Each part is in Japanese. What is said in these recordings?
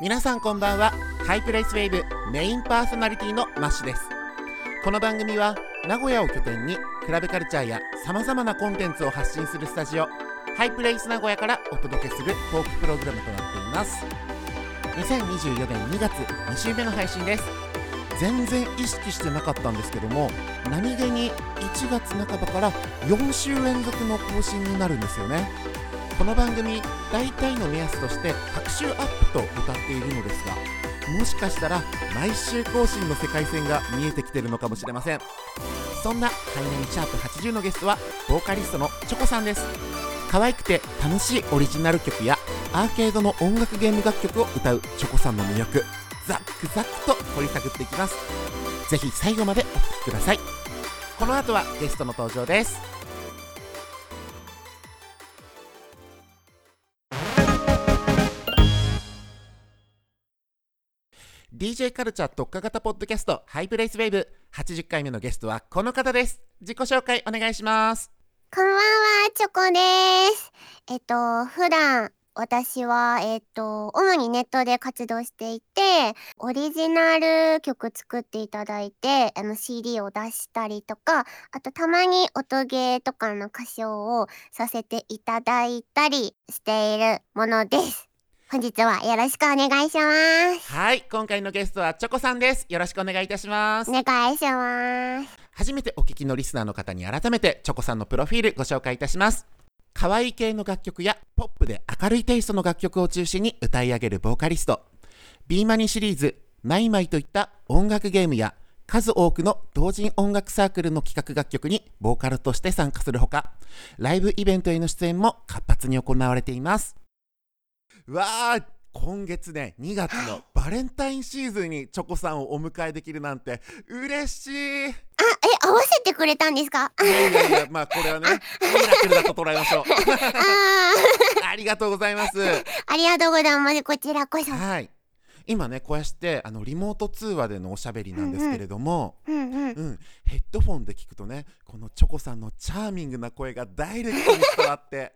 皆さんこんばんは。ハイプレイスウェーブメインパーソナリティのマッシュです。この番組は名古屋を拠点にクラブカルチャーやさまざまなコンテンツを発信するスタジオハイプレイス名古屋からお届けするトークプログラムとなっています。2024年2月2週目の配信です。全然意識してなかったんですけども何気に1月半ばから4週連続の更新になるんですよね。この番組大体の目安として各週アップと歌っているのですがもしかしたら毎週更新の世界線が見えてきてるのかもしれません。そんなハイナイシャープ80のゲストはボーカリストのチョコさんです。可愛くて楽しいオリジナル曲やアーケードの音楽ゲーム楽曲を歌うチョコさんの魅力ザックザックと掘り下げていきます。ぜひ最後までお聴きください。この後はゲストの登場です。DJ カルチャー特化型ポッドキャストハイプレイスウェーブ80回目のゲストはこの方です自己紹介お願いしますこんばんは、チョコです。えっと、普段、私は、えっと、主にネットで活動していて、オリジナル曲作っていただいて、あの CD を出したりとか、あとたまに音ゲーとかの歌唱をさせていただいたりしているものです。本日はよろしくお願いします。はい今回のゲストはチョコさんです。よろしくお願いいたします。お願いします。初めてお聞きのリスナーの方に改めてチョコさんのプロフィールご紹介いたします。可愛い系の楽曲やポップで明るいテイストの楽曲を中心に歌い上げるボーカリスト。b マニシリーズ「マイマイ」といった音楽ゲームや数多くの同人音楽サークルの企画楽曲にボーカルとして参加するほかライブイベントへの出演も活発に行われていますうわー今月ね2月のバレンタインシーズンにチョコさんをお迎えできるなんて嬉しいあ、え、合わせてくれたんですか？いやいやいや、まあこれはね、ミラクルだと捉えましょう。ありがとうございます。ありがとうございます。こちらこそ。はい。今ね、こうやってあのリモート通話でのおしゃべりなんですけれども、うんうん。うん、ヘッドフォンで聞くとね、このチョコさんのチャーミングな声がダイレクトに伝わって。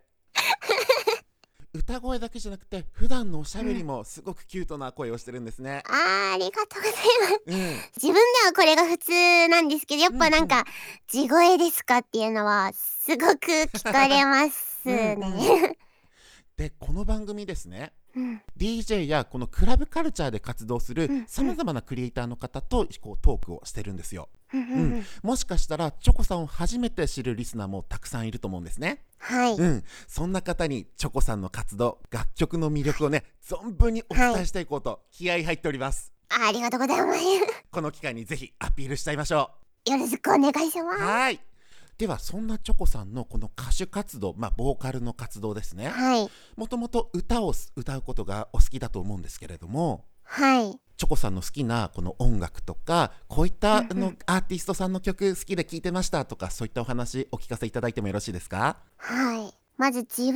歌声だけじゃなくて普段のおしゃべりもすごくキュートな声をしてるんですね。あーありがとうございます。うん、自分ではこれが普通なんですけど、やっぱなんか、地声ですかっていうのは、すごく聞かれますね。でこの番組ですねうん、DJ やこのクラブカルチャーで活動するうんさまざまなクリエイターの方とこうトークをしてるんですよ。うんもしかしたらチョコさんを初めて知るリスナーもたくさんいると思うんですね。はい。うん、そんな方にチョコさんの活動楽曲の魅力をね存分にお伝えしていこうと気合い入っております。ありがとうございます。この機会にぜひアピールしちゃいましょよろしくお願いしう。ます。はいではそんなチョコさんのこの歌手活動まあボーカルの活動ですねはい。もともと歌を歌うことがお好きだと思うんですけれどもはい。チョコさんの好きなこの音楽とかこういったのアーティストさんの曲好きで聴いてましたとかそういったお話お聞かせいただいてもよろしいですか？はい。まず自分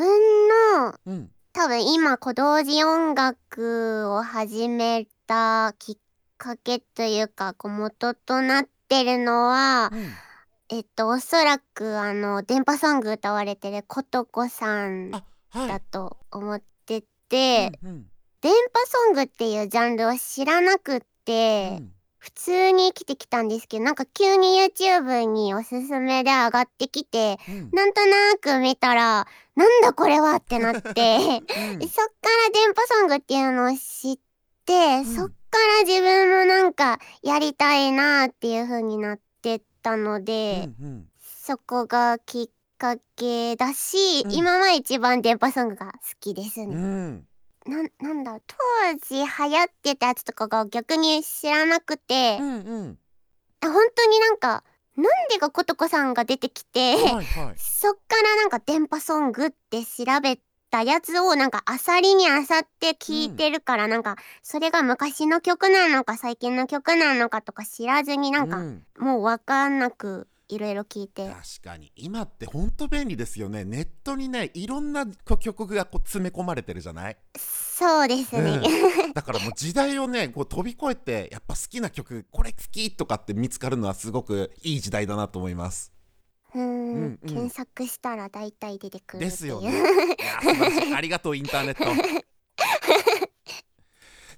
の、うん多分今、小道寺音楽を始めたきっかけというか、こう元となってるのは、うんえっと、おそらく、あの、電波ソング歌われてることこさんあはい。だと思ってて、うんうん。電波ソングっていうジャンルを知らなくって、うん。普通に生きてきたんですけど、なんか急に YouTube におすすめで上がってきて、うん。なんとなく見たら、なんだこれはってなって、そっから電波ソングっていうのを知って、ん。そっから自分もなんかやりたいなっていう風になってったので、うんうん。そこがきっかけだし、うん。今は一番電波ソングが好きですうね。ん。なんなんだ当時流行ってたやつとかが逆に知らなくて、うんうん。本当になんかなんでかことこさんが出てきて、はいはい。そっからなんか電波ソングって調べたやつをなんかあさりにあさって聞いてるから、なんかそれが昔の曲なのか最近の曲なのかとか知らずになんかうん。もうわかんなくいろいろ聞いて、確かに。今って本当便利ですよね。ネットにねいろんな曲がこう詰め込まれてるじゃない？そうですね、だからもう時代をねこう飛び越えてやっぱ好きな曲これ好きとかって見つかるのはすごくいい時代だなと思いますうーん検索したら大体出てくるですよね。ありがとうインターネット。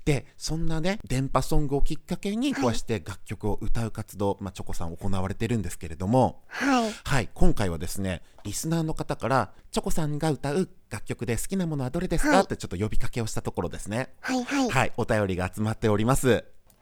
でそんなね電波ソングをきっかけにこうして楽曲を歌う活動、まあ、チョコさん行われてるんですけれどもはい。はい今回はですねリスナーの方からチョコさんが歌う楽曲で好きなものはどれですか、はい。ってちょっと呼びかけをしたところですね。はいはい。はいお便りが集まっております。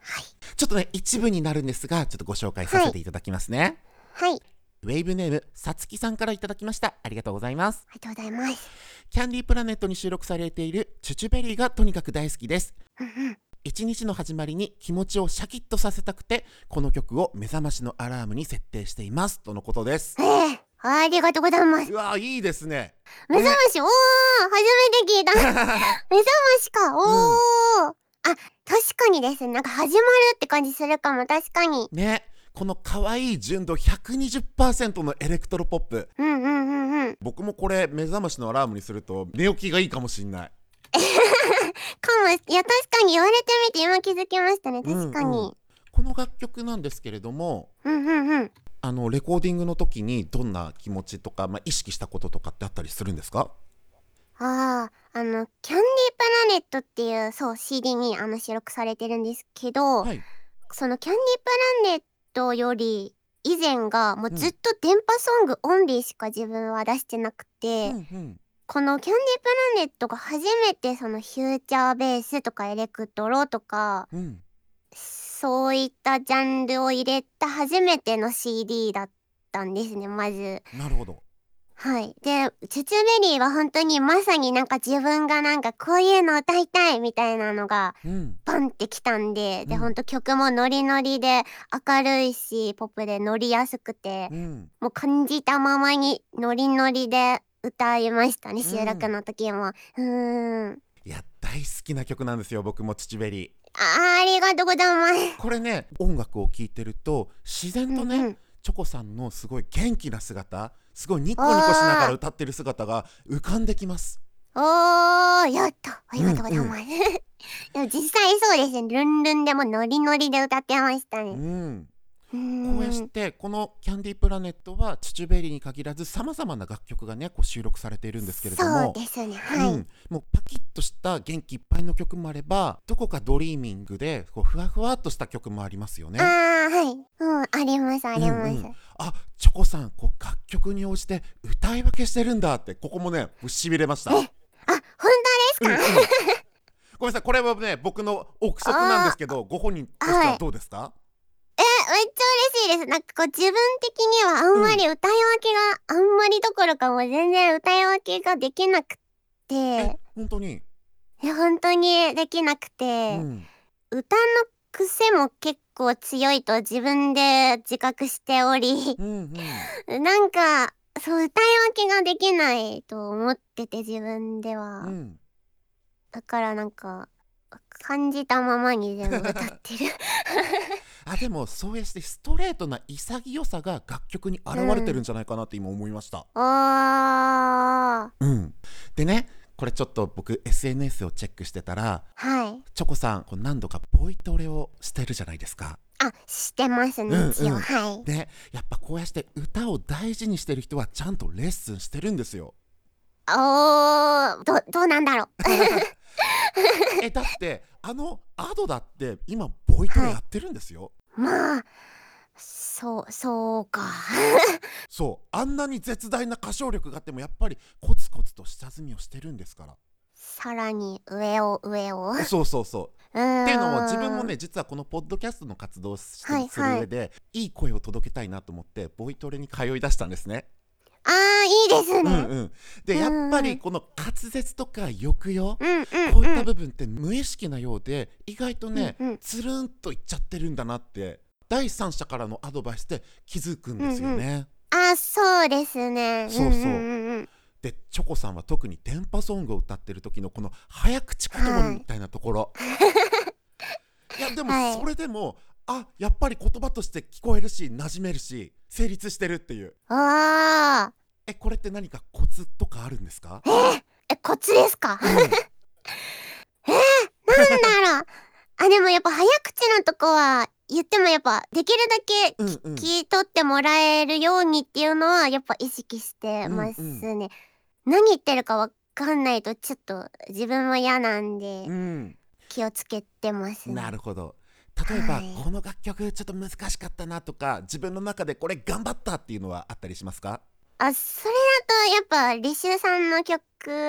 はい。ちょっとね一部になるんですがちょっとご紹介させていただきますね、はいウェイブネームさつきさんからいただきました。ありがとうございます。ありがとうございます。キャンディープラネットに収録されているチュチュベリーがとにかく大好きです。うんうん。一日の始まりに気持ちをシャキッとさせたくてこの曲を目覚ましのアラームに設定しています。とのことです。ええありがとうございます。うわーいいですね。目覚ましおー初めて聞いた。目覚ましかおー、あ確かにですね。なんか始まるって感じするかも確かに。ねこの可愛い純度120%のエレクトロポップ。うんうんうんうん。僕もこれ目覚ましのアラームにすると寝起きがいいかもしんない。かもいや確かに言われてみて今気づきましたね。確かうん。うに。この楽曲なんですけれどもうんうんうん。あのレコーディングの時にどんな気持ちとか、まあ、意識したこととかってあったりするんですか？あああのキャンディープラネットっていうそう CD にあの収録されてるんですけど、はい。そのキャンディープラネットより以前がもうずっと電波ソングオンリーしか自分は出してなくて、うんうん。このキャンディープラネットが初めてそのフューチャーベースとかエレクトロとかうん。そういったジャンルを入れた初めての CD だったんですねまず。なるほどはい。で、チュチュベリーは本当にまさになんか自分がなんかこういうの歌いたいみたいなのがうんバンってきたんで、で、うんほんと曲もノリノリで明るいし、ポップで乗りやすくてう、んもう感じたままにノリノリで歌いましたね、収録の時も。うーん。いや大好きな曲なんですよ僕もチュチュベリーあーありがとうございます。これね音楽を聴いてると自然とね、うんうんチョコさんのすごい元気な姿すごいニコニコしながら歌ってる姿が浮かんできますおー、やった。ありがとうございます。でも実際そうですね、ルンルンでもノリノリで歌ってましたうね。んうーんこうやってこの「キャンディープラネット」はチュチュベリーに限らずさまざまな楽曲がねこう収録されているんですけれどそうもですね、はい。うん、もうパキッとした元気いっぱいの曲もあればどこかドリーミングでこうふわふわっとした曲もありますよね。ああはい。うん、あります、あります。うんうんあチョコさんこう楽曲に応じて歌い分けしてるんだってここもねしびれました。うんうんあ、本当ですか、ごめんなさいこれはね僕の憶測なんですけどご本人としてはどうですか、え、めっちゃ嬉しいです。なんかこう自分的にはあんまり歌い分けが、あんまりどころかもう全然歌い分けができなくて、え本当に、いや本当にできなくて、うん歌の癖も結構強いと自分で自覚しており、うんうんなんか、そう、歌い分けができないと思ってて自分では。うん、だからなんか、感じたままに全部歌ってる。あでもそうやしてストレートな潔さが楽曲に現れてるんじゃないかなって今思いました。おー。うん、でねこれちょっと僕 SNS をチェックしてたらはい。チョコさんこう何度かボイトレをしてるじゃないですか。あ、してますね、うん一応。うんはい。でやっぱこうやって歌を大事にしてる人はちゃんとレッスンしてるんですよ。おー、ど、どうなんだろう。えだってあのアドだって今ボイトレやってるんですよ。まあ、そう、そうか。そうあんなに絶大な歌唱力があってもやっぱりコツコツと下積みをしてるんですから。さらに上を上を。うそうそうそう。っていうのも自分もね実はこのポッドキャストの活動をして、はいはいする上でいい声を届けたいなと思ってボイトレに通い出したんですね。あー、いいですね。うんうん、でうんうんやっぱりこの滑舌とか抑揚うん、うん、こういったうん。部分って無意識なようで意外とね、うんうんつるんといっちゃってるんだなって第三者からのアドバイスで気づくんですよね。あ、そうですね。そうそうんんうんでチョコさんは特に電波ソングを歌ってる時のこの早口言葉みたいなところ、い、やでもはいそれでも、あやっぱり言葉として聞こえるし馴染めるし成立してるっていうおー。えこれって何かコツとかあるんですか、え、コツですか？うん なんだろう。あ、でもやっぱ早口のとこは言ってもやっぱできるだけうんうん聞き取ってもらえるようにっていうのはやっぱ意識してますね。何言ってるかわかんないとちょっと自分も嫌なんで、うん気気をつけてますね。なるほど例えば、はい。この楽曲ちょっと難しかったなとか自分の中でこれ頑張ったっていうのはあったりしますか？あそれだとやっぱリシュさんの曲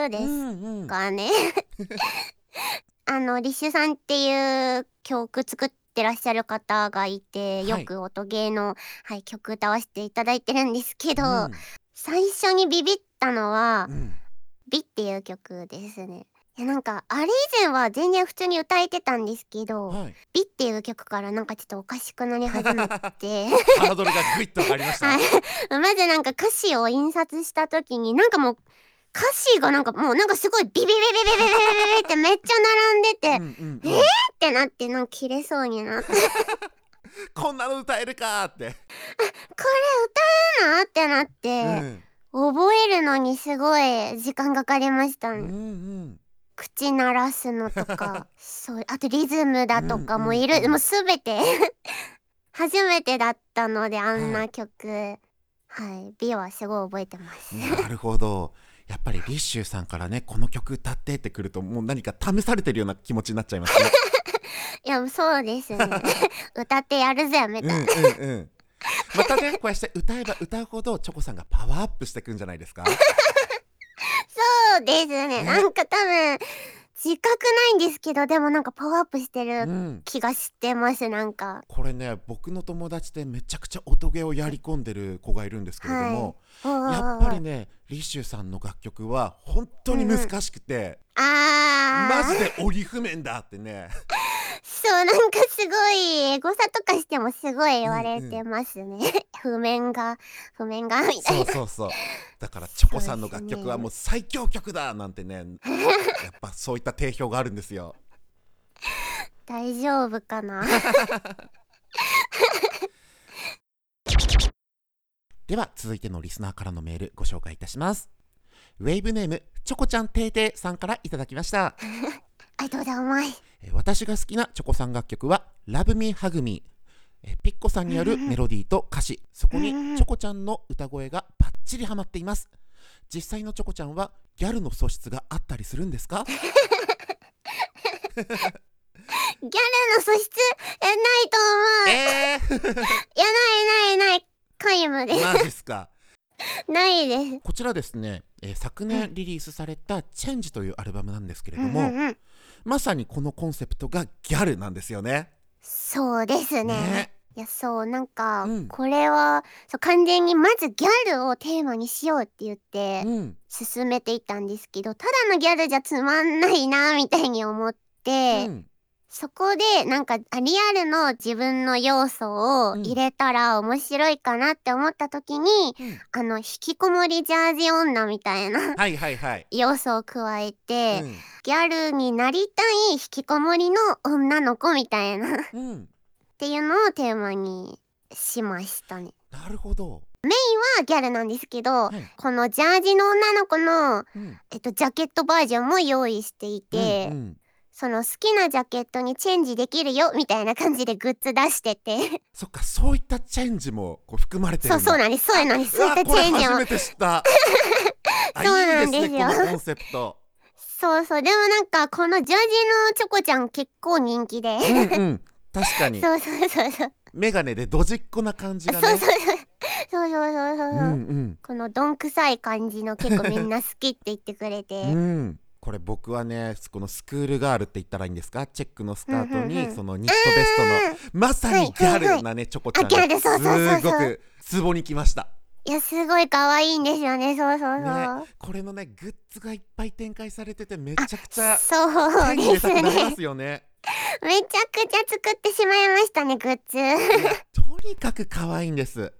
ですんうん。かね。あのリシュさんっていう曲作ってらっしゃる方がいて、はい。よく音ゲーの、はい、曲歌わせていただいてるんですけど、うん。最初にビビったのはうん「美」っていう曲ですね。いやなんかあれ以前は全然普通に歌えてたんですけどはい、「美」っていう曲からなんかちょっとおかしくなり始めて。ハードルがグイッと上がりました、はいまずなんか歌詞を印刷した時になんかもう歌詞がなんかもうなんかすごいビビビビビビビビビビってめっちゃ並んでて、うんっうんうん。てなってなんか切れそうになってこれこんなの歌えるかーって、歌えるなってなって、うん。覚えるのにすごい時間かかりました。ね。うんうん口鳴らすのとか そうあとリズムだとかもいる、うんうんうん。もうすべて 初めてだったのであんな曲。はい、美はすごい覚えてます。なるほど。やっぱりリッシュさんからねこの曲歌ってってくるともう何か試されてるような気持ちになっちゃいますね。いやそうですね。歌ってやるぜみたいな、うんうんうん。またねこうやって歌えば歌うほどチョコさんがパワーアップしていくんじゃないですか？そうですね。ね。なんか多分自覚ないんですけどでもなんかパワーアップしてうるん。気がしてますなんか。これね僕の友達でめちゃくちゃ音ゲーをやり込んでる子がいるんですけれども、やっぱりねリッシュさんの楽曲は本当に難しくて、あー。マジで折り譜面だってねそうなんかすごいエゴサとかしてもすごい言われてますね、譜面が譜面がみたいな。そうそうそう。だからチョコさんの楽曲はもう最強曲だなんてね やっぱそういった定評があるんですよ。大丈夫かな？では続いてのリスナーからのメールご紹介いたします。ウェイブネームチョコちゃんてーてーさんからいただきました ありがとうございます。えー私が好きなチョコさん楽曲は「Love Me Hug Me」えーピッコさんによるメロディーと歌詞。そこにチョコちゃんの歌声がバッチリハマっています。実際のチョコちゃんはギャルの素質があったりするんですか？ギャルの素質えないと思う。えー、いやないないない。皆無です。マジっすか？ないです。こちらですね、えー昨年リリースされた「チェンジというアルバムなんですけれども、うんうんうんまさにこのコンセプトがギャルなんですよね。そうですね。ね。いやそうなんか、うん。これはそう完全にまずギャルをテーマにしようって言ってうん。進めていったんですけどただのギャルじゃつまんないなみたいに思って、うんそこでなんかあリアルの自分の要素を入れたら面白いかなって思った時に、うん。あの引きこもりジャージ女みたいなはいはいはい、要素を加えて、うん。ギャルになりたい引きこもりの女の子みたいなっうん、ていうのをテーマにしましたね。なるほど、まあギャルなんですけど、はい。このジャージの女の子の、うん。えっと、ジャケットバージョンも用意していて、うんうんその好きなジャケットにチェンジできるよみたいな感じでグッズ出してて。そっかそういったチェンジもこう含まれてるそうそうなんですそうなんです。そういったチェンジも初めて知った。あそうなんですよ。ねコンセプト。そうそう。でもなんかこのジャージのチョコちゃん結構人気で、うんうん。確かに。そうそうそうそう。メガネでドジっ子な感じがね。そうそう。そうそうそうそうそう、うんうん。このどんくさい感じの結構みんな好きって言ってくれて、うんこれ僕はねこのスクールガールって言ったらいいんですか？チェックのスカートにそのニットベストのまさにギャルなねチョコちゃんあギャルそうそうそうそうすごくツボに来ました。いやすごい可愛いんですよねそうそうそう、ねこれのねグッズがいっぱい展開されててめちゃくちゃそうですれたくなりまねすよね。めちゃくちゃ作ってしまいましたねグッズ。とにかく可愛いんです。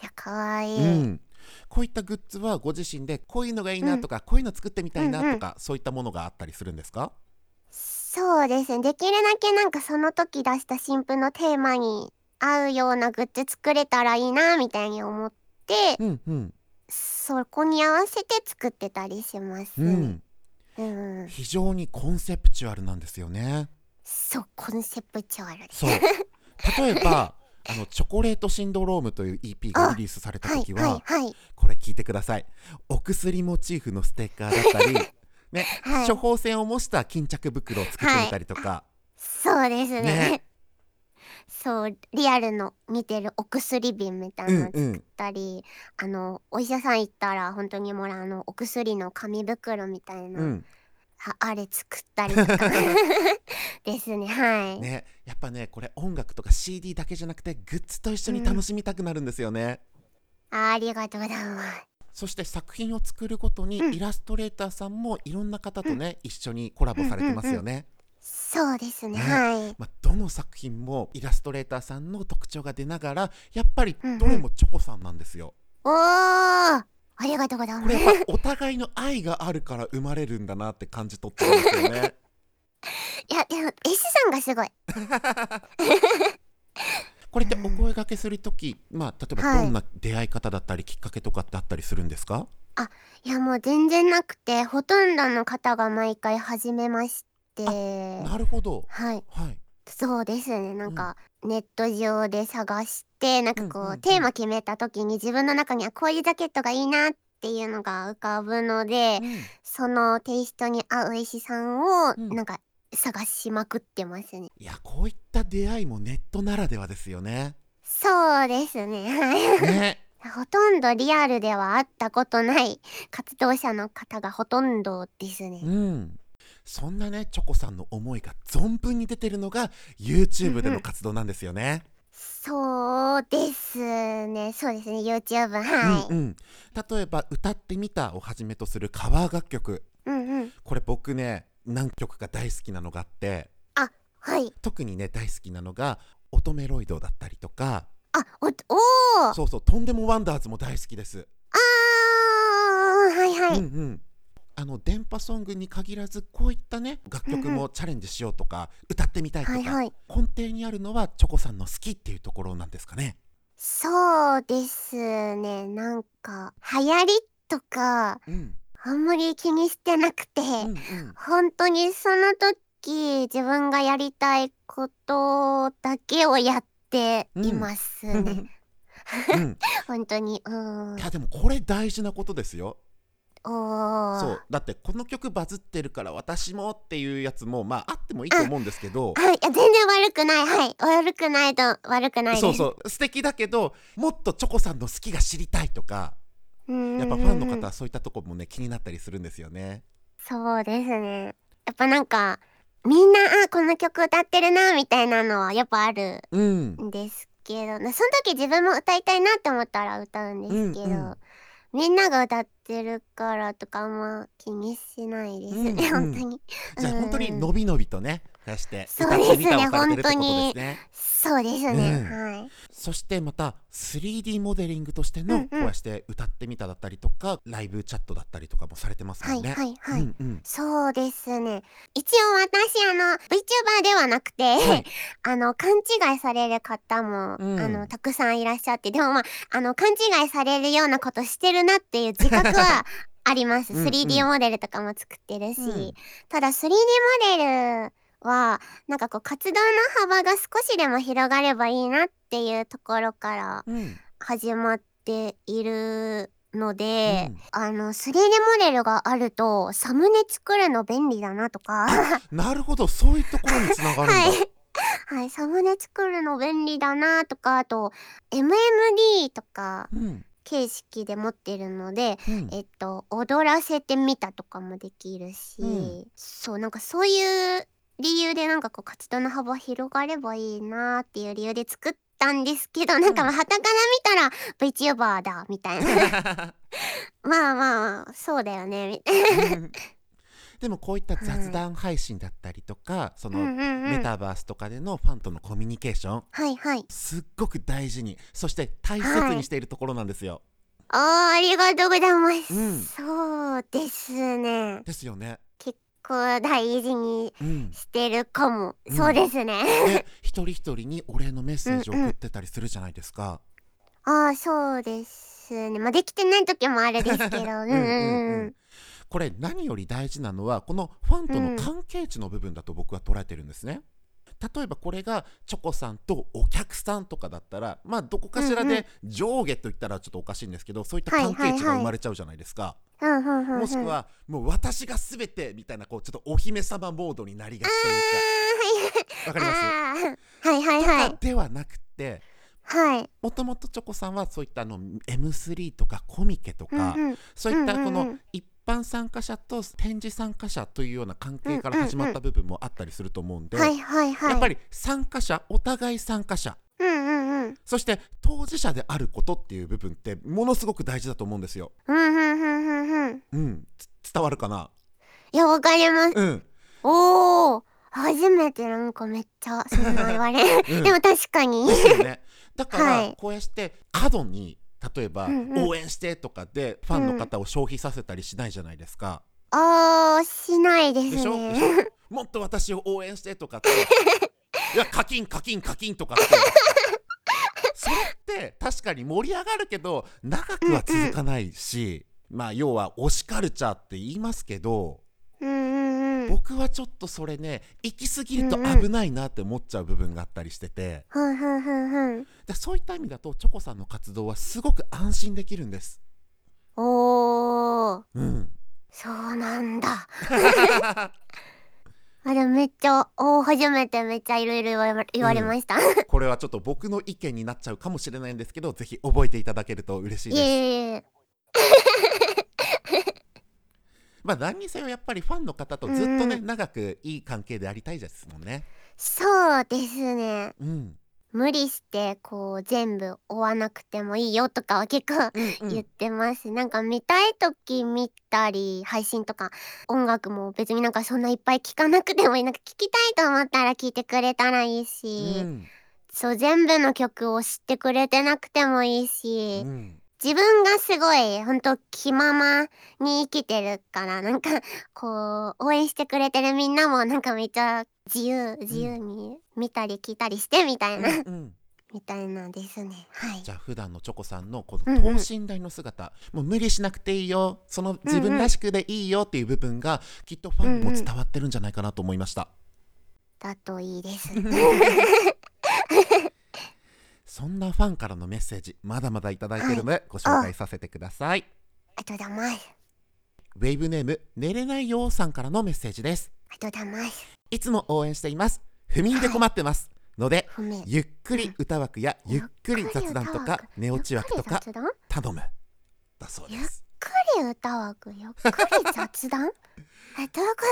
や可愛い、うん、こういったグッズはご自身でこういうのがいいなとか、こういうの作ってみたいなとか、そういったものがあったりするんですか？そうですね。できるだけなんかその時出した新婦のテーマに合うようなグッズ作れたらいいなみたいに思ってうんうん。そこに合わせて作ってたりしますね。うん。うん、非常にコンセプチュアルなんですよね。そうコンセプチュアルです。そう。例えば あのチョコレートシンドロームという EP がリリースされたはい時は、はいはい。これ聞いてください。お薬モチーフのステッカーだったりね、はい。処方箋を模した巾着袋を作ってみたりとか、そうですね。ね。そうリアルの見てるお薬瓶みたいなの作っうんうん。たり、あのお医者さん行ったら本当にもらうあのお薬の紙袋みたいな、うんああれ作ったりとか。ですねはい、ねやっぱねこれ音楽とか CD だけじゃなくてグッズと一緒に楽しみたくなるんですよね、あありがとうございます。そして作品を作るごとにうん。イラストレーターさんもいろんな方とね、一緒にコラボされてますよね、そうですねね。はい。まあ、どの作品もイラストレーターさんの特徴が出ながらやっぱりうんうん。どれもチョコさんなんですよ、おーありがとうございます。これお互いの愛があるから生まれるんだなって感じ取ってるんですよね。いやでも S さんがすごい。これってお声掛けするとき、まあ、例えばはい。どんな出会い方だったりきっかけとかってあったりするんですか、いやもう全然なくてほとんどの方が毎回初めまして。なるほど。はい。はい。そうですね。なんか、ネット上で探してなんかこう,、うんうんうん。テーマ決めた時に自分の中にはこういうジャケットがいいなっていうのが浮かぶので、うん。そのテイストに合う絵師さんをうん。なんか探しまくってますね。いやこういった出会いもネットならではですよね。そうですね。はいね。ほとんどリアルでは会ったことない活動者の方がほとんどですね。うん。そんなねチョコさんの思いが存分に出てるのが YouTube での活動なんですよね、そうですね。そうですね。YouTube はい。うんうん、例えば「歌ってみた」をはじめとするカバー楽曲うんうん。これ僕ね何曲か大好きなのがあってはい。特にね大好きなのが「オトメロイド」だったりとかあ、お、おーそうそう「とんでもワンダーズ」も大好きです。あーはいはい。うんうんあの電波ソングに限らずこういったね楽曲もチャレンジしようとか、歌ってみたいとか、はいはい。根底にあるのはチョコさんの好きっていうところなんですかね？そうですね。なんか、流行りとか、うんあんまり気にしてなくて、うんうん本当にその時、自分がやりたいことだけをやっていますね。うん、本当に。うんい。やでもこれ大事なことですよ。そうだってこの曲バズってるから私もっていうやつもまああってもいいと思うんですけど、はい、いや全然悪くない。はい。悪くないと、悪くないです。そうそう素敵だけどもっとチョコさんの好きが知りたいとかうん。やっぱファンの方はそういったとこもね気になったりするんですよね。そうですね。やっぱなんか、みんな、あ、この曲歌ってるな、みたいなのはやっぱあるうんんですけど、なその時自分も歌いたいなって思ったら歌うんですけど、うんうんみんなが歌ってるからとかあんま気にしないですね、うんうん本当に。じゃあうん本当にのびのびとねこうしてそうですね歌ってみたをされてるってことですね。そうですね、うん。はい。そしてまた 3D モデリングとしてのうんうん。こうして歌ってみただったりとかライブチャットだったりとかもされてますもんね。はいはいはい。うんうん。そうですね。一応私、あの、VTuber ではなくて、はい。あの、勘違いされる方も、うん。あの、たくさんいらっしゃって、でもまあ、あの、勘違いされるようなことしてるなっていう自覚は あります。うんうん。3D モデルとかも作ってるし、うん。ただ 3D モデルは、なんかこう、活動の幅が少しでも広がればいいなっていうところからうん。始まっているので、うん。あの 3D モデルがあるとサムネ作るの便利だなとか。なるほど。そういうところにつながるんだ。はい、はい、サムネ作るの便利だなとかあと MMD とかうん。形式で持ってるのでうん。えっと踊らせてみたとかもできるし、うん。そうなんかそういう理由でなんかこう活動の幅広がればいいなっていう理由で作ったんですけどなんかまあ傍から見たら VTuber だみたいな まあまあそうだよねみたいな。でもこういった雑談配信だったりとか、そのメタバースとかでのファンとのコミュニケーションはいはい。すっごく大事にそして大切にしているところなんですよ。あーありがとうございます。うんそうですね。ですよね。結構大事にうん、してるかも。うんそうですね。で一人一人にお礼のメッセージを送ってたりするじゃないですか。ああそうですね。まあできてない時もあるですけど。うんうんうん。これ何より大事なのはこのファンとの関係値の部分だと僕は捉えてるんですね。例えばこれがチョコさんとお客さんとかだったらまあどこかしらで上下と言ったらちょっとおかしいんですけどそういった関係値が生まれちゃうじゃないですか。もしくはもう私が全てみたいなこうちょっとお姫様モードになりがちというか。わかります？はいはいとはい。かではなくてはい。もともとチョコさんはそういったあの M3 とかコミケとか、そういったこの一般参加者と展示参加者というような関係から始まった部分もあったりすると思うんで。やっぱり参加者お互い参加者うんうんうん。そして当事者であることっていう部分ってものすごく大事だと思うんですよ。うんうんうんうんうん。うん、つ伝わるかな？いやわかります。うん、おお。初めてなんかめっちゃそんな言われる。うんでも確かに。ですよね。だから、はいこうやって過度に例えば、うんうん応援してとかでファンの方を消費させたりしないじゃないですか。あーしないですでしょ？でしね。ょ？もっと私を応援してとかっていや課金課金課金とかってそれって確かに盛り上がるけど長くは続かないし、まあ要は推しカルチャーって言いますけどうんうんうん。僕はちょっとそれね行き過ぎるとうんうん危ないなって思っちゃう部分があったりしててふんふんそういった意味だとチョコさんの活動はすごく安心できるんです。おー。うん、そうなんだ。あでもめっちゃ初めてめっちゃいろいろ言われました。これはちょっと僕の意見になっちゃうかもしれないんですけどぜひ覚えていただけると嬉しいいです。まあ何にせよやっぱりファンの方とずっとね、うん長くいい関係でありたいですもんね。そうですね。うん。無理してこう全部追わなくてもいいよとかは結構うん言ってます、なんか見たい時見たり配信とか音楽も別になんかそんないっぱい聴かなくてもいいなんか聴きたいと思ったら聴いてくれたらいいし、うんそう全部の曲を知ってくれてなくてもいいし、うん自分がすごいほんと気ままに生きてるからなんかこう応援してくれてるみんなもなんかめっちゃ自由自由に見たり聞いたりしてみたいな、うんうん。みたいなですね。はい。じゃあ普段のチョコさんのこうんうん。の等身大の姿、もう無理しなくていいよ。その自分らしくでいいよっていう部分がきっとファンにも伝わってるんじゃないかなと思いました、だといいです そんなファンからのメッセージまだまだいただいてるのでご紹介させてください。ありがとうございます。ウェイブネーム寝れないようさんからのメッセージです。ありがとうございます。いつも応援しています。不眠で困ってます、のでゆっくり歌枠やゆっくり雑談とか寝落ち枠とか頼む。だそうです。ゆっくり歌枠。ゆっくり雑談？えどういうこ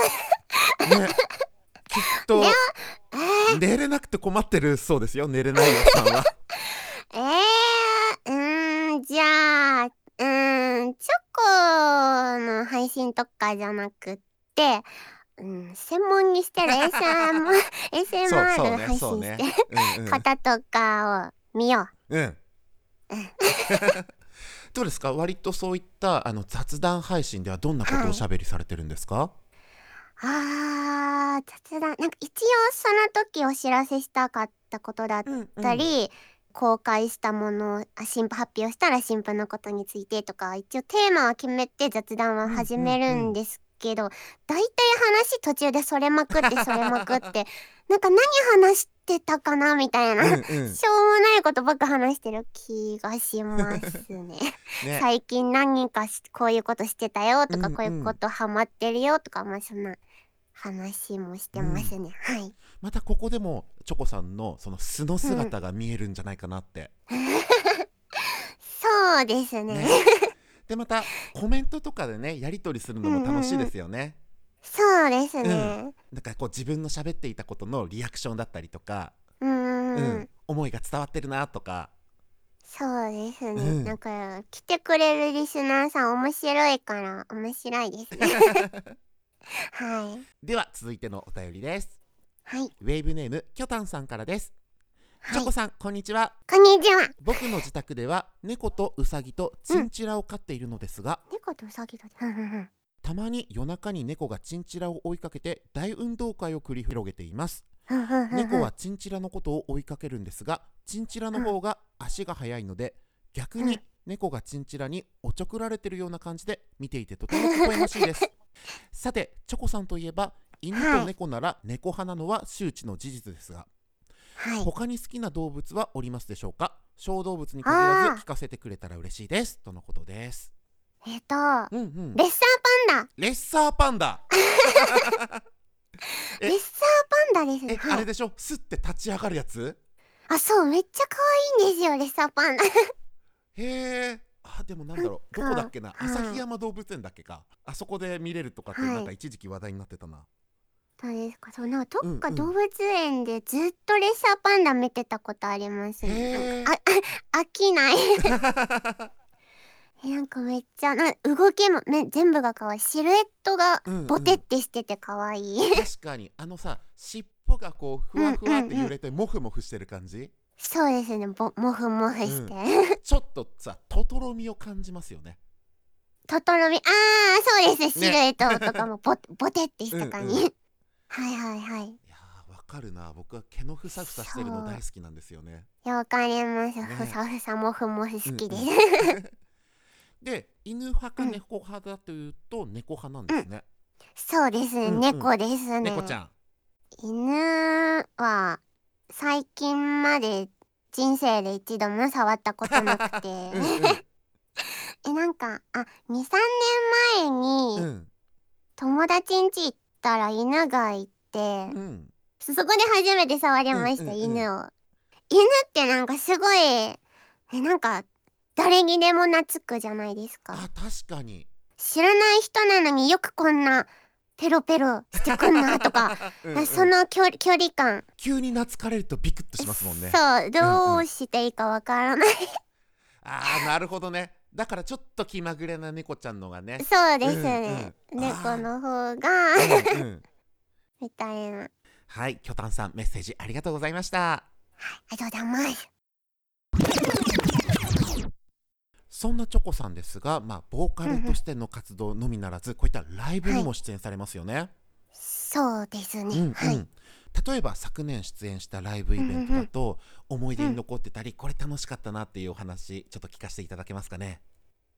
ねきっととえー、寝れなくて困ってるそうですよ寝れないよさんは。えー、うーんじゃあうーんチョコの配信とかじゃなくってうん専門にしてる SMR 配信して方とかを見よう。ん。うん。どうですか？割とそういったあの雑談配信ではどんなことをおしゃべりされてるんですか、うあー雑談。なんか一応その時お知らせしたかったことだっうんたり、公開したものあ新婦発表したら新婦のことについてとか一応テーマは決めて雑談は始めるんですけど、大体話途中でそれまくって それまくってなんか何話してたかなみたいな、うんうん。しょうもないことばっか話してる気がしますね。ね。最近何かしこういうことしてたよとか、うんうん。こういうことハマってるよとかまあそんな話もしてますね、はい。またここでもチョコさんのその素の姿が見えるんじゃないかなって、そうですね。ね。でまたコメントとかでねやり取りするのも楽しいですよね、そうですね。だからこう自分の喋っていたことのリアクションだったりとか、うん。うんううんん。思いが伝わってるなとか。そうですね、うん。なんか来てくれるリスナーさん面白いから面白いですね。はい。では続いてのお便りですはい。ウェーブネームキョタンさんからです、はいチョコ。さんこんにちはこんにちは。僕の自宅では猫とウサギとチンチラを飼っているのですが、猫とウサギだ。ふんふんふんたまに夜中に猫がチンチラを追いかけて大運動会を繰り広げています猫はチンチラのことを追いかけるんですがチンチラの方が足が速いので逆にうん猫がチンチラにおちょくられてるような感じで見ていてとても微笑ましいですさてチョコさんといえば犬と猫なら猫派なのは周知の事実ですがはい。他に好きな動物はおりますでしょうか？小動物に限らず聞かせてくれたら嬉しいです。とのことです。えっと、うんうん。レッサーパンダ。レッサーパンダ。え？レッサーパンダですね。え、はいあれでしょ？すって立ち上がるやつ？あ、そう、めっちゃ可愛いんですよ、レッサーパンダ。へえあでもなんだろうどこだっけな？はい旭山動物園だっけか？あそこで見れるとかってはいなんか一時期話題になってたな、そうですか。そう、なんかどっかうんうん動物園でずっとレッサーパンダ見てたことありますね。へーなんかあ、飽きない。えなんかめっちゃな動きもめ全部が可愛い。シルエットがうんうんボテってしてて可愛い。確かにあのさ尻尾がこうふわふわって揺れてモフモフしてる感じ、そうですね。ぼモフモフして。ちょっとさトトロミを感じますよねトトロミ、ああ、そうです。シルエットとかもボボテってした感じ。うんうはいはいはい。いやーわかるな僕は毛のふさふさしてるの大好きなんですよねいや、わかります。ねふさふさモフモフ好きです。うん で犬派か猫派だというと猫派なんですね、そうですね。うんうん猫ですね。猫ちゃん犬は最近まで人生で一度も触ったことなくて、うんうん。えなんかあ23年前にうん友達ん家行ったら犬がいて、うん。そそこで初めて触りました、犬を。犬ってなんかすごいえなんか誰にでも懐くじゃないですか。あ確かに。知らない人なのによくこんなペロペロしてくんなとか うんうん。その距離距離感。急に懐かれるとビクッとしますもんね。そうどうしていいかわからない、あーなるほどね。だからちょっと気まぐれな猫ちゃんのがね。そうですね、うんうん。猫の方が みたいな。あはいキョタンさんメッセージありがとうございました。りがとうございますそんなチョコさんですが、まあ、ボーカルとしての活動のみならず、こういったライブにも出演されますよね。そうですね、うんうん。はい。例えば昨年出演したライブイベントだと、思い出に残ってたり、これ楽しかったなっていうお話ちょっと聞かせていただけますかね？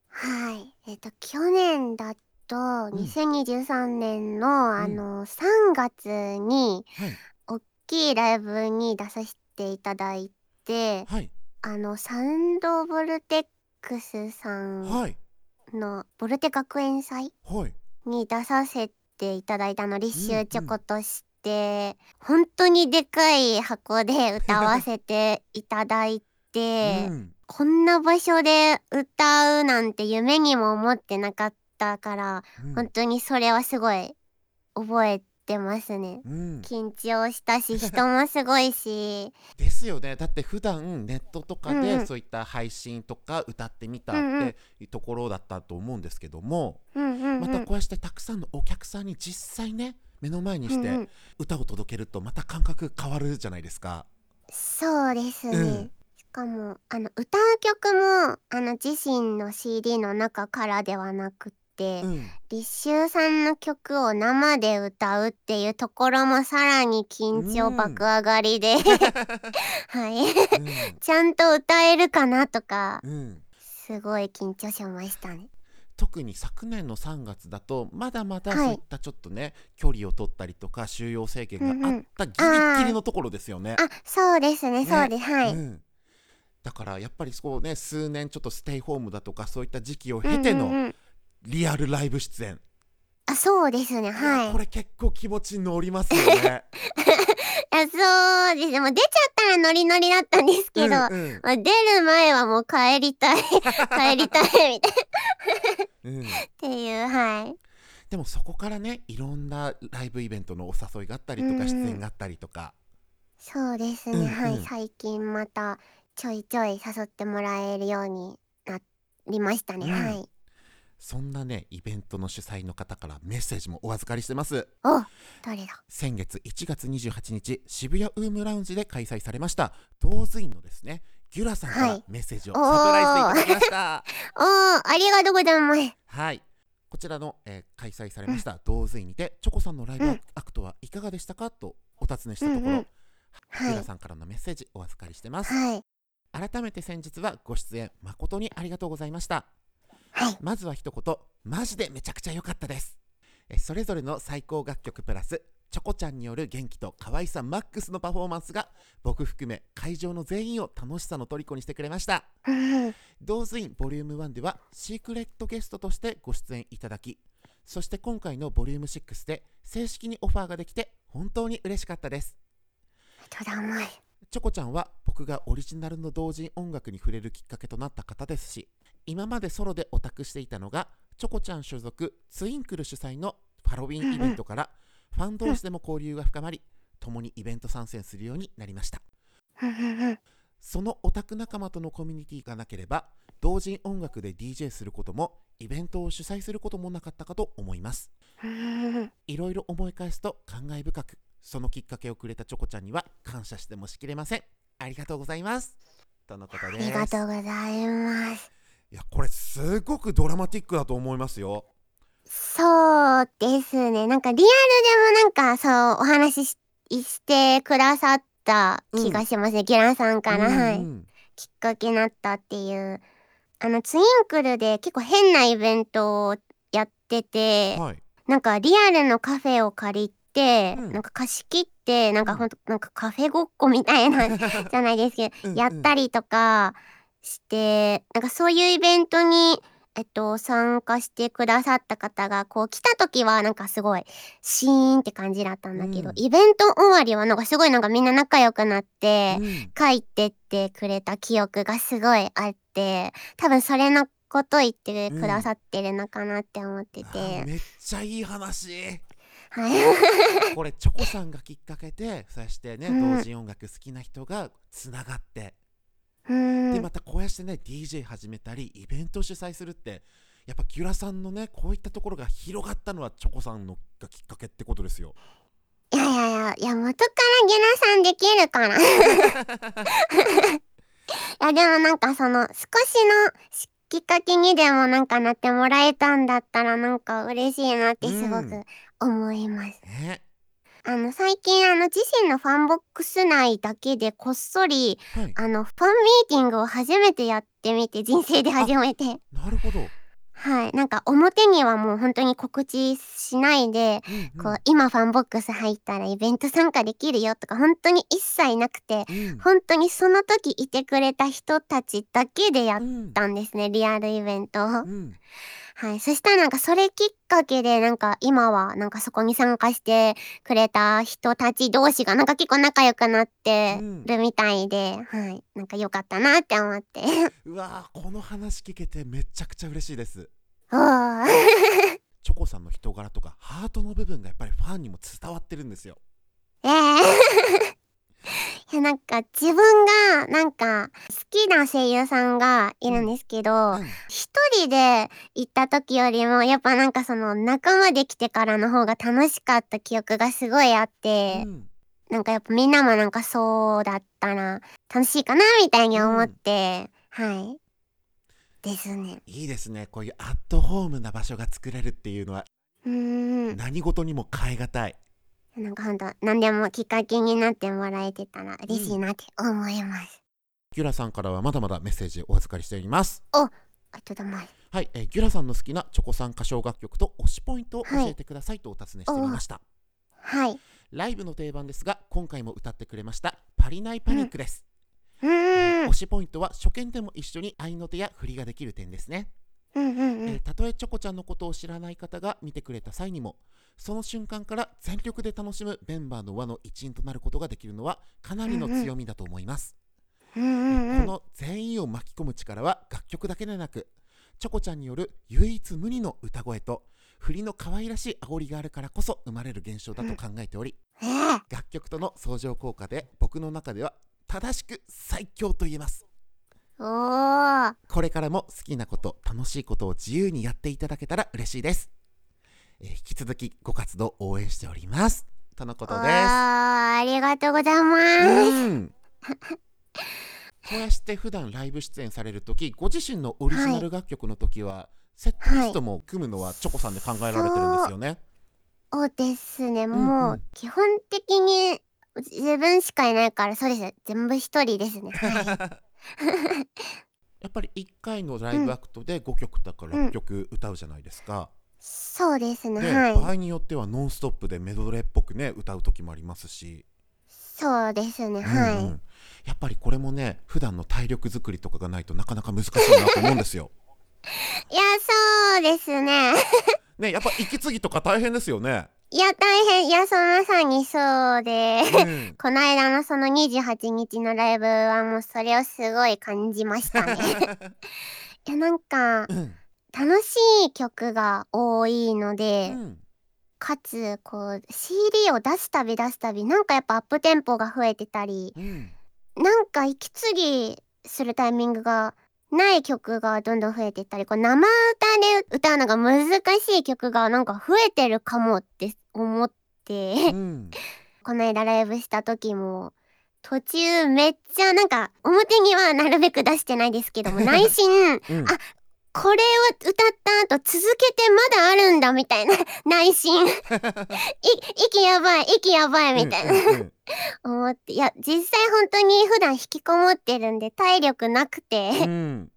はい。えっ、と去年だとん。2023年の、あの3月にはい。大きいライブに出させていただいてはい。あのサウンドボルテックスさんはい。のボルテ学園祭はい。に出させていただいたの立秋チョコとして、本当にでかい箱で歌わせていただいて、うん。こんな場所で歌うなんて夢にも思ってなかったから、うん。本当にそれはすごい覚えてますね。うん。緊張したし 人もすごいし。ですよね。だって普段ネットとかでそういった配信とか歌ってみたっていうところだったと思うんですけども、またこうしてたくさんのお客さんに実際ね目の前にして歌を届けるとまた感覚変わるじゃないですか。そうですね、うん。しかもあの歌う曲もあの自身の CD の中からではなくって、うん。立秋さんの曲を生で歌うっていうところもさらに緊張爆上がりで、はい。ちゃんと歌えるかなとか。うん。うんすごい緊張しましたね。特に昨年の3月だとまだまだはい。そういったちょっとね、距離を取ったりとか収容制限があったギリギリのところですよね。あそうですね。そうです。はい、うん。だからやっぱりそうね数年ちょっとステイホームだとかそういった時期を経てのうんうんうんリアルライブ出演、あそうですね。はい。これ結構気持ち乗りますよね。あそうです。ねもう出ちゃったらノリノリだったんですけど、うんうん。まあ、出る前はもう帰りたい 帰りたいみたいうん。っていうはい。でもそこからねいろんなライブイベントのお誘いがあったりとか出演があったりとか、そうですね、うんうん。はい最近またちょいちょい誘ってもらえるようになりましたね、うん。はいそんなねイベントの主催の方からメッセージもお預かりしてます。お誰だ？先月1月28日渋谷ウームラウンジで開催されました同髄のですねギュラさんかはい。らメッセージをサプライズでいただきました。おー。ありがとうございます。はい。こちらの、えー開催されました同髄にてチョコさんのライブうん。アクトはいかがでしたかとお尋ねしたところ、うんうんギはい。ュラさんからのメッセージお預かりしてます。はい。改めて先日はご出演誠にありがとうございましたはい。まずは一言。マジでめちゃくちゃ良かったです。えそれぞれの最高楽曲プラスチョコちゃんによる元気と可愛さマックスのパフォーマンスが僕含め会場の全員を楽しさの虜にしてくれました。同ズインボリューム1ではシークレットゲストとしてご出演いただきそして今回のボリューム6で正式にオファーができて本当に嬉しかったです。チョコちゃんは僕がオリジナルの同人音楽に触れるきっかけとなった方ですし今までソロでオタクしていたのがチョコちゃん所属ツインクル主催のハロウィンイベントからファン同士でも交流が深まり共にイベント参戦するようになりました。そのオタク仲間とのコミュニティがなければ同人音楽で DJ することもイベントを主催することもなかったかと思います。いろいろ思い返すと感慨深くそのきっかけをくれたチョコちゃんには感謝してもしきれません。ありがとうございます。とのことあです。りがとうございますいやこれすごくドラマティックだと思いますよ。そうですね。なんかリアルでもなんかそうお話ししてくださった気がします。ね、ギュランさんから、はい。うんきっかけになったっていう。あのツインクルで結構変なイベントをやってて、はい。なんかリアルのカフェを借りて、うん。なんか貸し切ってなんかほんとなんかカフェごっこみたいな じゃないですけどうんうん。やったりとかしてなんかそういうイベントにえっと参加してくださった方がこう来た時はなんかすごいシーンって感じだったんだけど、うん。イベント終わりはなんかすごいなんかみんな仲良くなって、うん。書いてってくれた記憶がすごいあって多分それのこと言ってくださってるのかなって思ってあて、めっちゃいい話。はい。これチョコさんがきっかけでそしてね、うん。同人音楽好きな人がつながってうんでまたこうやってね DJ 始めたりイベント主催するってやっぱギュラさんのねこういったところが広がったのはチョコさんのがきっかけってことですよ。いやいやいやいや元からゲラさんできるから。いやでもなんかその少しのきっかけにでもなんかなってもらえたんだったらなんか嬉しいなってすごくうん。思います。ねあの最近あの自身のファンボックス内だけでこっそりはい。あのファンミーティングを初めてやってみて人生で初めて。なるほど、はい。なんか表にはもう本当に告知しないで、うんこう今ファンボックス入ったらイベント参加できるよとか本当に一切なくてうん。本当にその時いてくれた人たちだけでやっうんたんですねリアルイベントを。うんはい、そしたらなんかそれきっかけでなんか今はなんかそこに参加してくれた人たち同士がなんか結構仲良くなってうん。るみたいで、はい、なんか良かったなって思って。うわーこの話聞けてめちゃくちゃ嬉しいです。おー。チョコさんの人柄とかハートの部分がやっぱりファンにも伝わってるんですよ。ええいやなんか自分がなんか好きな声優さんがいるんですけど、うん。一人で行った時よりもやっぱなんかその仲間できてからの方が楽しかった記憶がすごいあって、うん。なんかやっぱみんなもなんかそうだったら楽しいかなみたいに思って、はい。ですね。いいですね。こういうアットホームな場所が作れるっていうのはうーん。何事にも変え難いなんかほんと何でもきっかけになってもらえてたら嬉しいなって思います、ギュラさんからはまだまだメッセージお預かりしております。あとだまいはい、えーギュラさんの好きなチョコさん歌唱楽曲と推しポイントを教えてくださいとお尋ねしてみました、はい。ライブの定番ですが今回も歌ってくれましたパリナイパニックです、うーん推しポイントは初見でも一緒に合いの手や振りができる点ですね、うんうんうん。えーたとえチョコちゃんのことを知らない方が見てくれた際にもその瞬間から全力で楽しむメンバーの輪の一員となることができるのはかなりの強みだと思います、うんうんうんこの全員を巻き込む力は楽曲だけでなくチョコちゃんによる唯一無二の歌声と振りの可愛らしい煽りがあるからこそ生まれる現象だと考えており、えー楽曲との相乗効果で僕の中では正しく最強と言えます。これからも好きなこと楽しいことを自由にやっていただけたら嬉しいです、続きご活動応援しております。とのことです。ありがとうございます。うん。こうやって普段ライブ出演される時ご自身のオリジナル楽曲の時は、セットリストも組むのはチョコさんで考えられてるんですよね、そうですね、んもう基本的に自分しかいないからそうです全部一人ですね。はい。やっぱり1回のライブアクトで5曲だから6曲歌うじゃないですか、そうですね、で、はい。場合によってはノンストップでメドレーっぽくね歌う時もありますし、そうですね、はい。うんうんやっぱりこれもね普段の体力作りとかがないとなかなか難しいなと思うんですよ いや、そうですね。ねやっぱ息継ぎとか大変ですよね。いや大変いやそまさにそうでうん この間のその28日のライブはもうそれをすごい感じましたねいやなんかうん楽しい曲が多いのうで、ん。かつこう CD を出すたび出すたびなんかやっぱアップテンポが増えてたりうん。なんか息継ぎするタイミングがない曲がどんどん増えてったりこう生歌で歌うのが難しい曲がなんか増えてるかもって思ってうん。この間ライブした時も途中めっちゃなんか表にはなるべく出してないですけども 内心うん。あこれを歌った後続けてまだあるんだみたいな 内心。い息やばい息やばいみたいな、うんうん思って。いや実際本当に普段引きこもってるんで体力なくて、うん。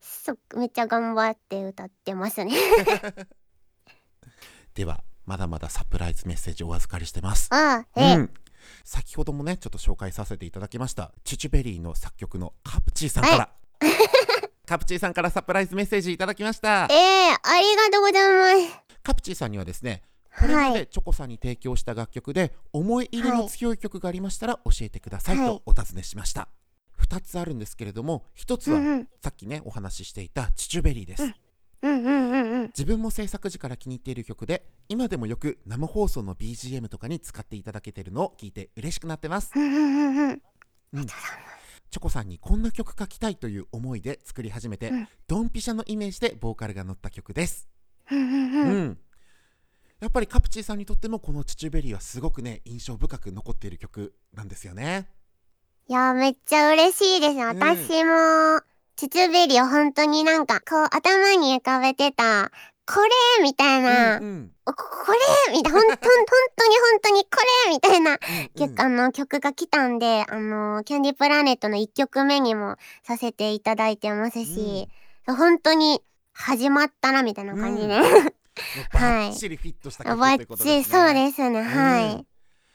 そめっちゃ頑張って歌ってますね。ではまだまだサプライズメッセージお預かりしてます。ああえ、うん。先ほどもねちょっと紹介させていただきましたチュチュベリーの作曲のカプチーさんからカプチーさんからサプライズメッセージいただきました。ええありがとうございます。カプチーさんにはですねこれまはい。でチョコさんに提供した楽曲で思い入れの強い曲がありましたら教えてくださいはい。とお尋ねしました、2つあるんですけれども1つはうんうん。さっきねお話ししていたチュチュベリーです、うんうんうんうん自分も制作時から気に入っている曲で今でもよく生放送の BGM とかに使っていただけてるのを聞いて嬉しくなってます。うんうんうんうん。うんチョコさんにこんな曲書きたいという思いで作り始めて、うん。ドンピシャのイメージでボーカルが乗った曲です、うんやっぱりカプチーさんにとってもこの「チュチュベリー」はすごくね印象深く残っている曲なんですよね。いやめっちゃ嬉しいです。ん私もチュチュベリーを本当になんかこう頭に浮かべてたこれみたいな、うんうん。おここれみたいな。本当に本当にこれみたいな。うん曲、あの曲が来たんであのキャンディープラネットの1曲目にもさせていただいてますし、本当に始まったなみたいな感じで、もうバッチリフィットした曲バッということですね。チリそうですね、はい、うん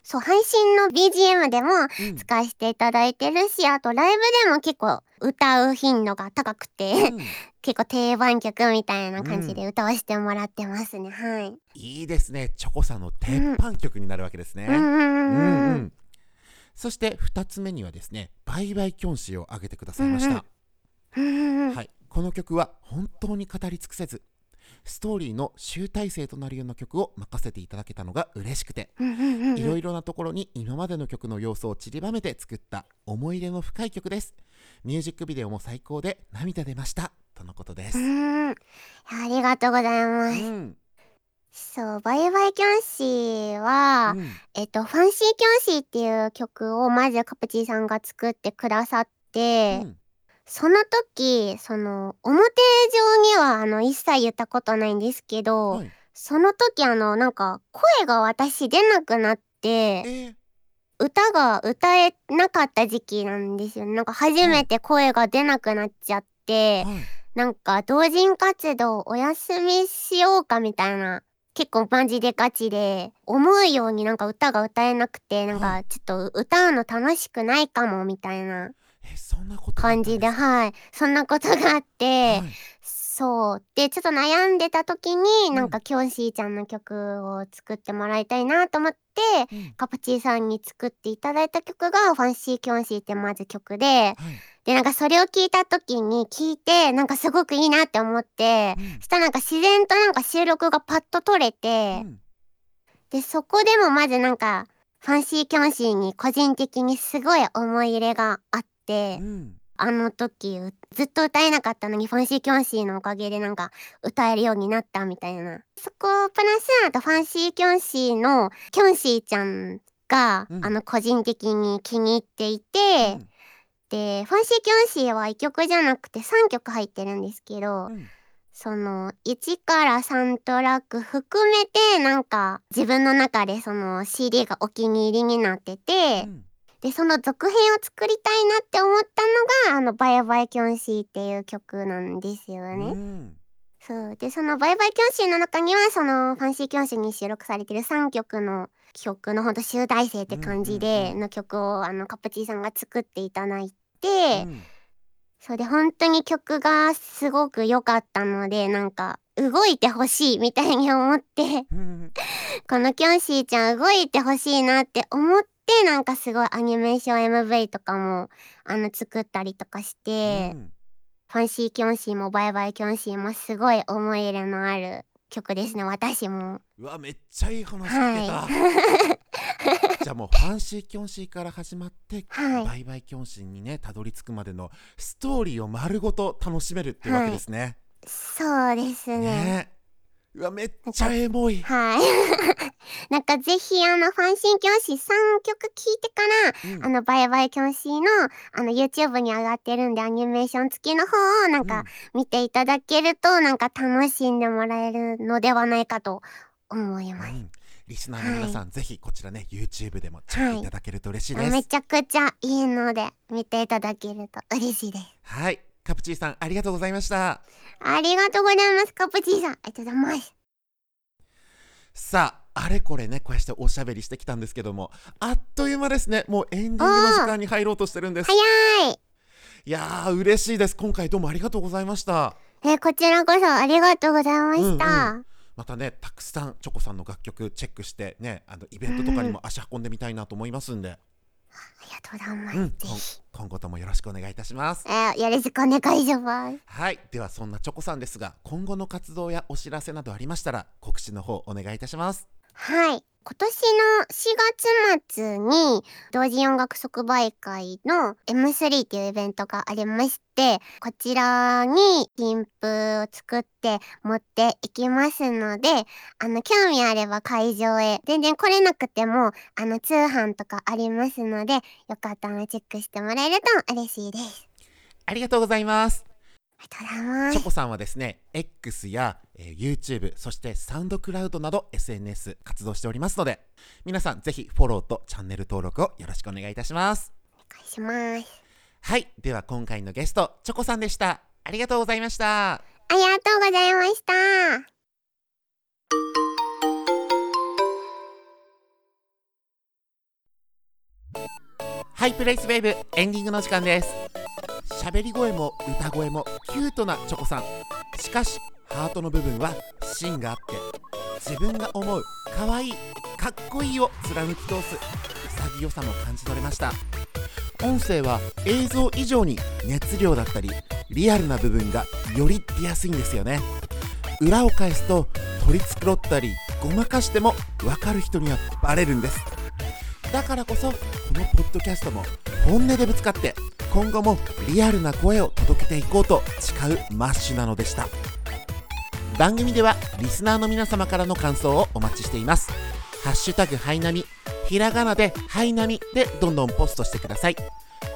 そう配信の BGM でもうん。使わせていただいてるしあとライブでも結構歌う頻度が高くてうん。結構定番曲みたいな感じで歌わせてもらってますね、はい。いいですね。チョコさんの鉄板曲になるわけですね、うんうんうんうん。ううん。んそして2つ目にはですね「バイバイキョンシー」を挙げてくださいました、うんうんうん。はい、この曲は本当に語り尽くせずストーリーの集大成となるような曲を任せていただけたのが嬉しくていろいろなところに今までの曲の要素を散りばめて作った思い入れの深い曲です。ミュージックビデオも最高で涙出ました。とのことです、うん。ありがとうございます。うん。そう、バイバイキョンシーは、うん。えっと、ファンシーキョンシーっていう曲をまずカプチーさんが作ってくださって、うんその時、その、表上にはあの一切言ったことないんですけど、はい。その時あの、なんか声が私出なくなって、えー。歌が歌えなかった時期なんですよね。なんか初めて声が出なくなっちゃって、はい。なんか同人活動お休みしようかみたいな結構マジでガチで思うようになんか歌が歌えなくてなんはかちょっと歌うの楽しくないかもみたいな感じでははい。そんなことがあって、い。そう。でちょっと悩んでた時になんかキョンシーちゃんの曲を作ってもらいたいなと思ってうん。カプチーさんに作っていただいた曲が「ファンシーキョンシー」ってまず曲ではい。でなんかそれを聞いた時に聞いてなんかすごくいいなって思ってうん。そしたらなんか自然となんか収録がパッと取れて、うん。でそこでもまずなんかファンシーキョンシーに個人的にすごい思い入れがあって、うん。あの時うずっと歌えなかったのにファンシーキョンシーのおかげでなんか歌えるようになったみたいな。そこプラスあとファンシーキョンシーのキョンシーちゃんが、うん。あの個人的に気に入っていて、うん。でファンシーキョンシーは1曲じゃなくて3曲入ってるんですけど、うん。その1から3トラック含めてなんか自分の中でその CD がお気に入りになってて、うんでその続編を作りたいなって思ったのがあの「バイバイキョンシー」っていう曲なんですよね。うん。そう。でその「バイバイキョンシー」の中にはそのファンシーキョンシーに収録されてる3曲の曲のほんと集大成って感じでうんの曲をあのカプチーさんが作っていただいて、うん。そう。で本当に曲がすごく良かったのでなんか動いてほしいみたいに思ってうんこのキョンシーちゃん動いてほしいなって思ってなんかすごいアニメーション MV とかもあの作ったりとかして、うん。ファンシーキョンシーもバイバイキョンシーもすごい思い入れのある曲ですね私も。うわめっちゃいい話聞けた、じゃあもうファンシーキョンシーから始まって、はい。バイバイキョンシーにねたどり着くまでのストーリーを丸ごと楽しめるっていうわけですね。そうですね。ねうわめっちゃエモい。はい なんかぜひあのファンシーキョンシー3曲聴いてからうんあのバイバイキョンシーのあの YouTube に上がってるんでアニメーション付きの方をなんか見ていただけるとなんか楽しんでもらえるのではないかと思います。うんリスナーの皆さん、ぜひこちらね YouTube でもチェックいただけると嬉しいです。めちゃくちゃいいので見ていただけると嬉しいです。はい、カプチーさんありがとうございました。ありがとうございますカプチーさん。ありがとうございます。さああれこれねこうしておしゃべりしてきたんですけどもあっという間ですね。もうエンディングの時間に入ろうとしてるんです。早い。いやー嬉しいです。今回どうもありがとうございました。えこちらこそありがとうございました。うんまたねたくさんチョコさんの楽曲チェックしてねあのイベントとかにも足運んでみたいなと思いますんで、ありがとうございます。うん、今後ともよろしくお願いいたしますえーよろしくお願いします。はいではそんなチョコさんですが今後の活動やお知らせなどありましたら告知の方お願いいたしますはい。今年の4月末に同時音楽即売会の M3 っていうイベントがありまして、こちらに新譜を作って持っていきますので、あの、興味あれば会場へ、全然来れなくても、あの、通販とかありますので、よかったらチェックしてもらえると嬉しいです。ありがとうございますチョコさんはですね X や、えー YouTube そしてサウンドクラウドなど SNS 活動しておりますので皆さんぜひフォローとチャンネル登録をよろしくお願いいたします。お願いします。はいでは今回のゲストチョコさんでした。ありがとうございました。ありがとうございました。ハイプレイスウェーブエンディングの時間です喋り声も歌声もキュートなチョコさん。しかしハートの部分は芯があって自分が思う可愛いかっこいいを貫き通す潔さも感じ取れました。音声は映像以上に熱量だったりリアルな部分がより出やすいんですよね。裏を返すと取り繕ったりごまかしても分かる人にはバレるんです。だからこそこのポッドキャストも本音でぶつかって今後もリアルな声を届けていこうと誓うマッシュなのでした。番組ではリスナーの皆様からの感想をお待ちしています。ハッシュタグハイナミひらがなでハイナミでどんどんポストしてください。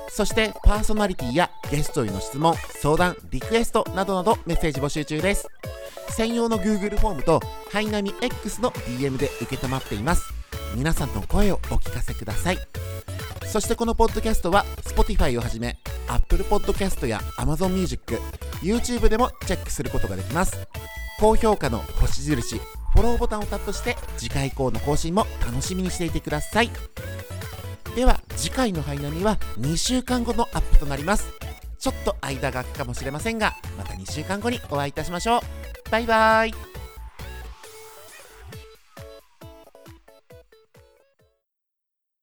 そしてパーソナリティやゲストへの質問相談リクエストなどなどメッセージ募集中です。専用の Google フォームとハイナミ X の DM で承っています。皆さんの声をお聞かせください。そしてこのポッドキャストは Spotify をはじめ Apple Podcast や Amazon Music、YouTube でもチェックすることができます。高評価の星印フォローボタンをタップして次回以降の更新も楽しみにしていてください。では次回のハイナミは2週間後のアップとなります。ちょっと間が空くかもしれませんがまた2週間後にお会いいたしましょう。バイバーイ。